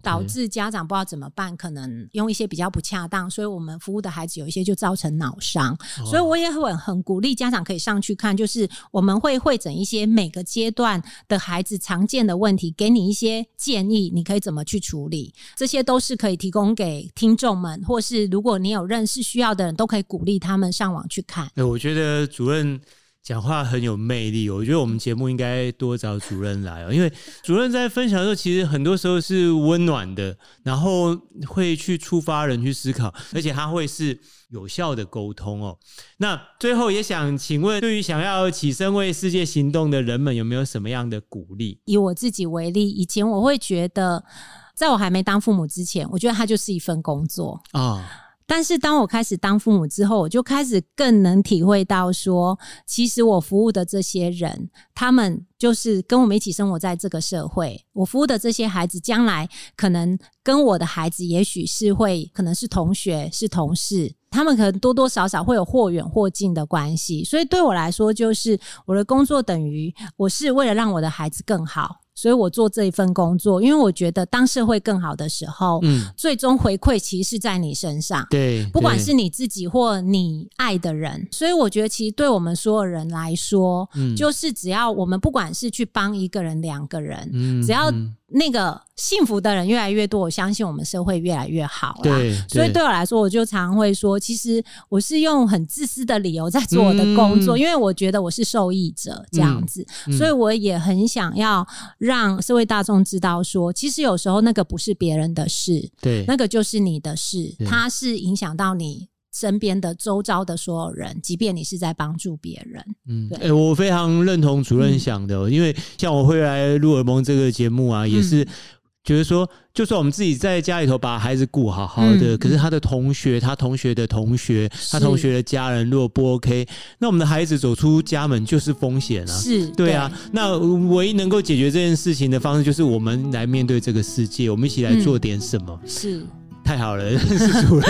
导致家长不知道怎么办，可能用一些比较不恰当，所以我们服务的孩子有一些就造成脑伤。哦、所以我也很很鼓励家长可以上去看，就是我们会会诊一些每个阶段的孩子常见的问题，给你一些建议，你可以怎么去处理。这些都是可以提供给听众们，或是如果你有认识需要的人，都可以鼓励他们上网去看。欸、我觉得主任。讲话很有魅力，我觉得我们节目应该多找主任来哦，因为主任在分享的时候，其实很多时候是温暖的，然后会去触发人去思考，而且他会是有效的沟通哦。那最后也想请问，对于想要起身为世界行动的人们，有没有什么样的鼓励？以我自己为例，以前我会觉得，在我还没当父母之前，我觉得它就是一份工作啊。哦但是当我开始当父母之后，我就开始更能体会到说，其实我服务的这些人，他们就是跟我们一起生活在这个社会。我服务的这些孩子，将来可能跟我的孩子，也许是会可能是同学、是同事，他们可能多多少少会有或远或近的关系。所以对我来说，就是我的工作等于我是为了让我的孩子更好。所以我做这一份工作，因为我觉得当社会更好的时候，嗯，最终回馈其实是在你身上，对，不管是你自己或你爱的人。所以我觉得，其实对我们所有人来说，嗯，就是只要我们不管是去帮一个人、两个人，嗯，只要。那个幸福的人越来越多，我相信我们社会越来越好啦。对，所以对。我来说，我就常常会说，其实我是用很自私的理由在做我的工作，嗯、因为我觉得我是受益者这样子，嗯嗯、所以我也很想要让社会大众知道说，其实有时候那个不是别人的事，对，那个就是你的事，它是影响到你。身边的周遭的所有人，即便你是在帮助别人。嗯，对、欸，我非常认同主任想的，嗯、因为像我会来鹿耳蒙这个节目啊，也是。觉得说，就算我们自己在家里头把孩子顾好好的，嗯、可是他的同学、他同学的同学、他同学的家人如果不 OK，那我们的孩子走出家门就是风险啊。是，对啊。对，那唯一能够解决这件事情的方式，就是我们来面对这个世界，我们一起来做点什么。嗯、是。太好了，认识主任。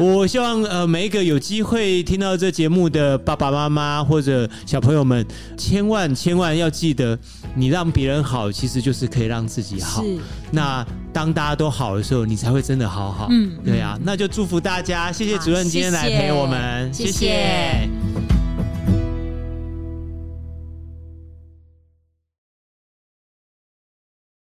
我希望呃，每一个有机会听到这节目的爸爸妈妈或者小朋友们，千万千万要记得，你让别人好，其实就是可以让自己好。那当大家都好的时候，你才会真的好好。嗯。对啊，那就祝福大家，谢谢主任今天来陪我们，谢谢。谢谢。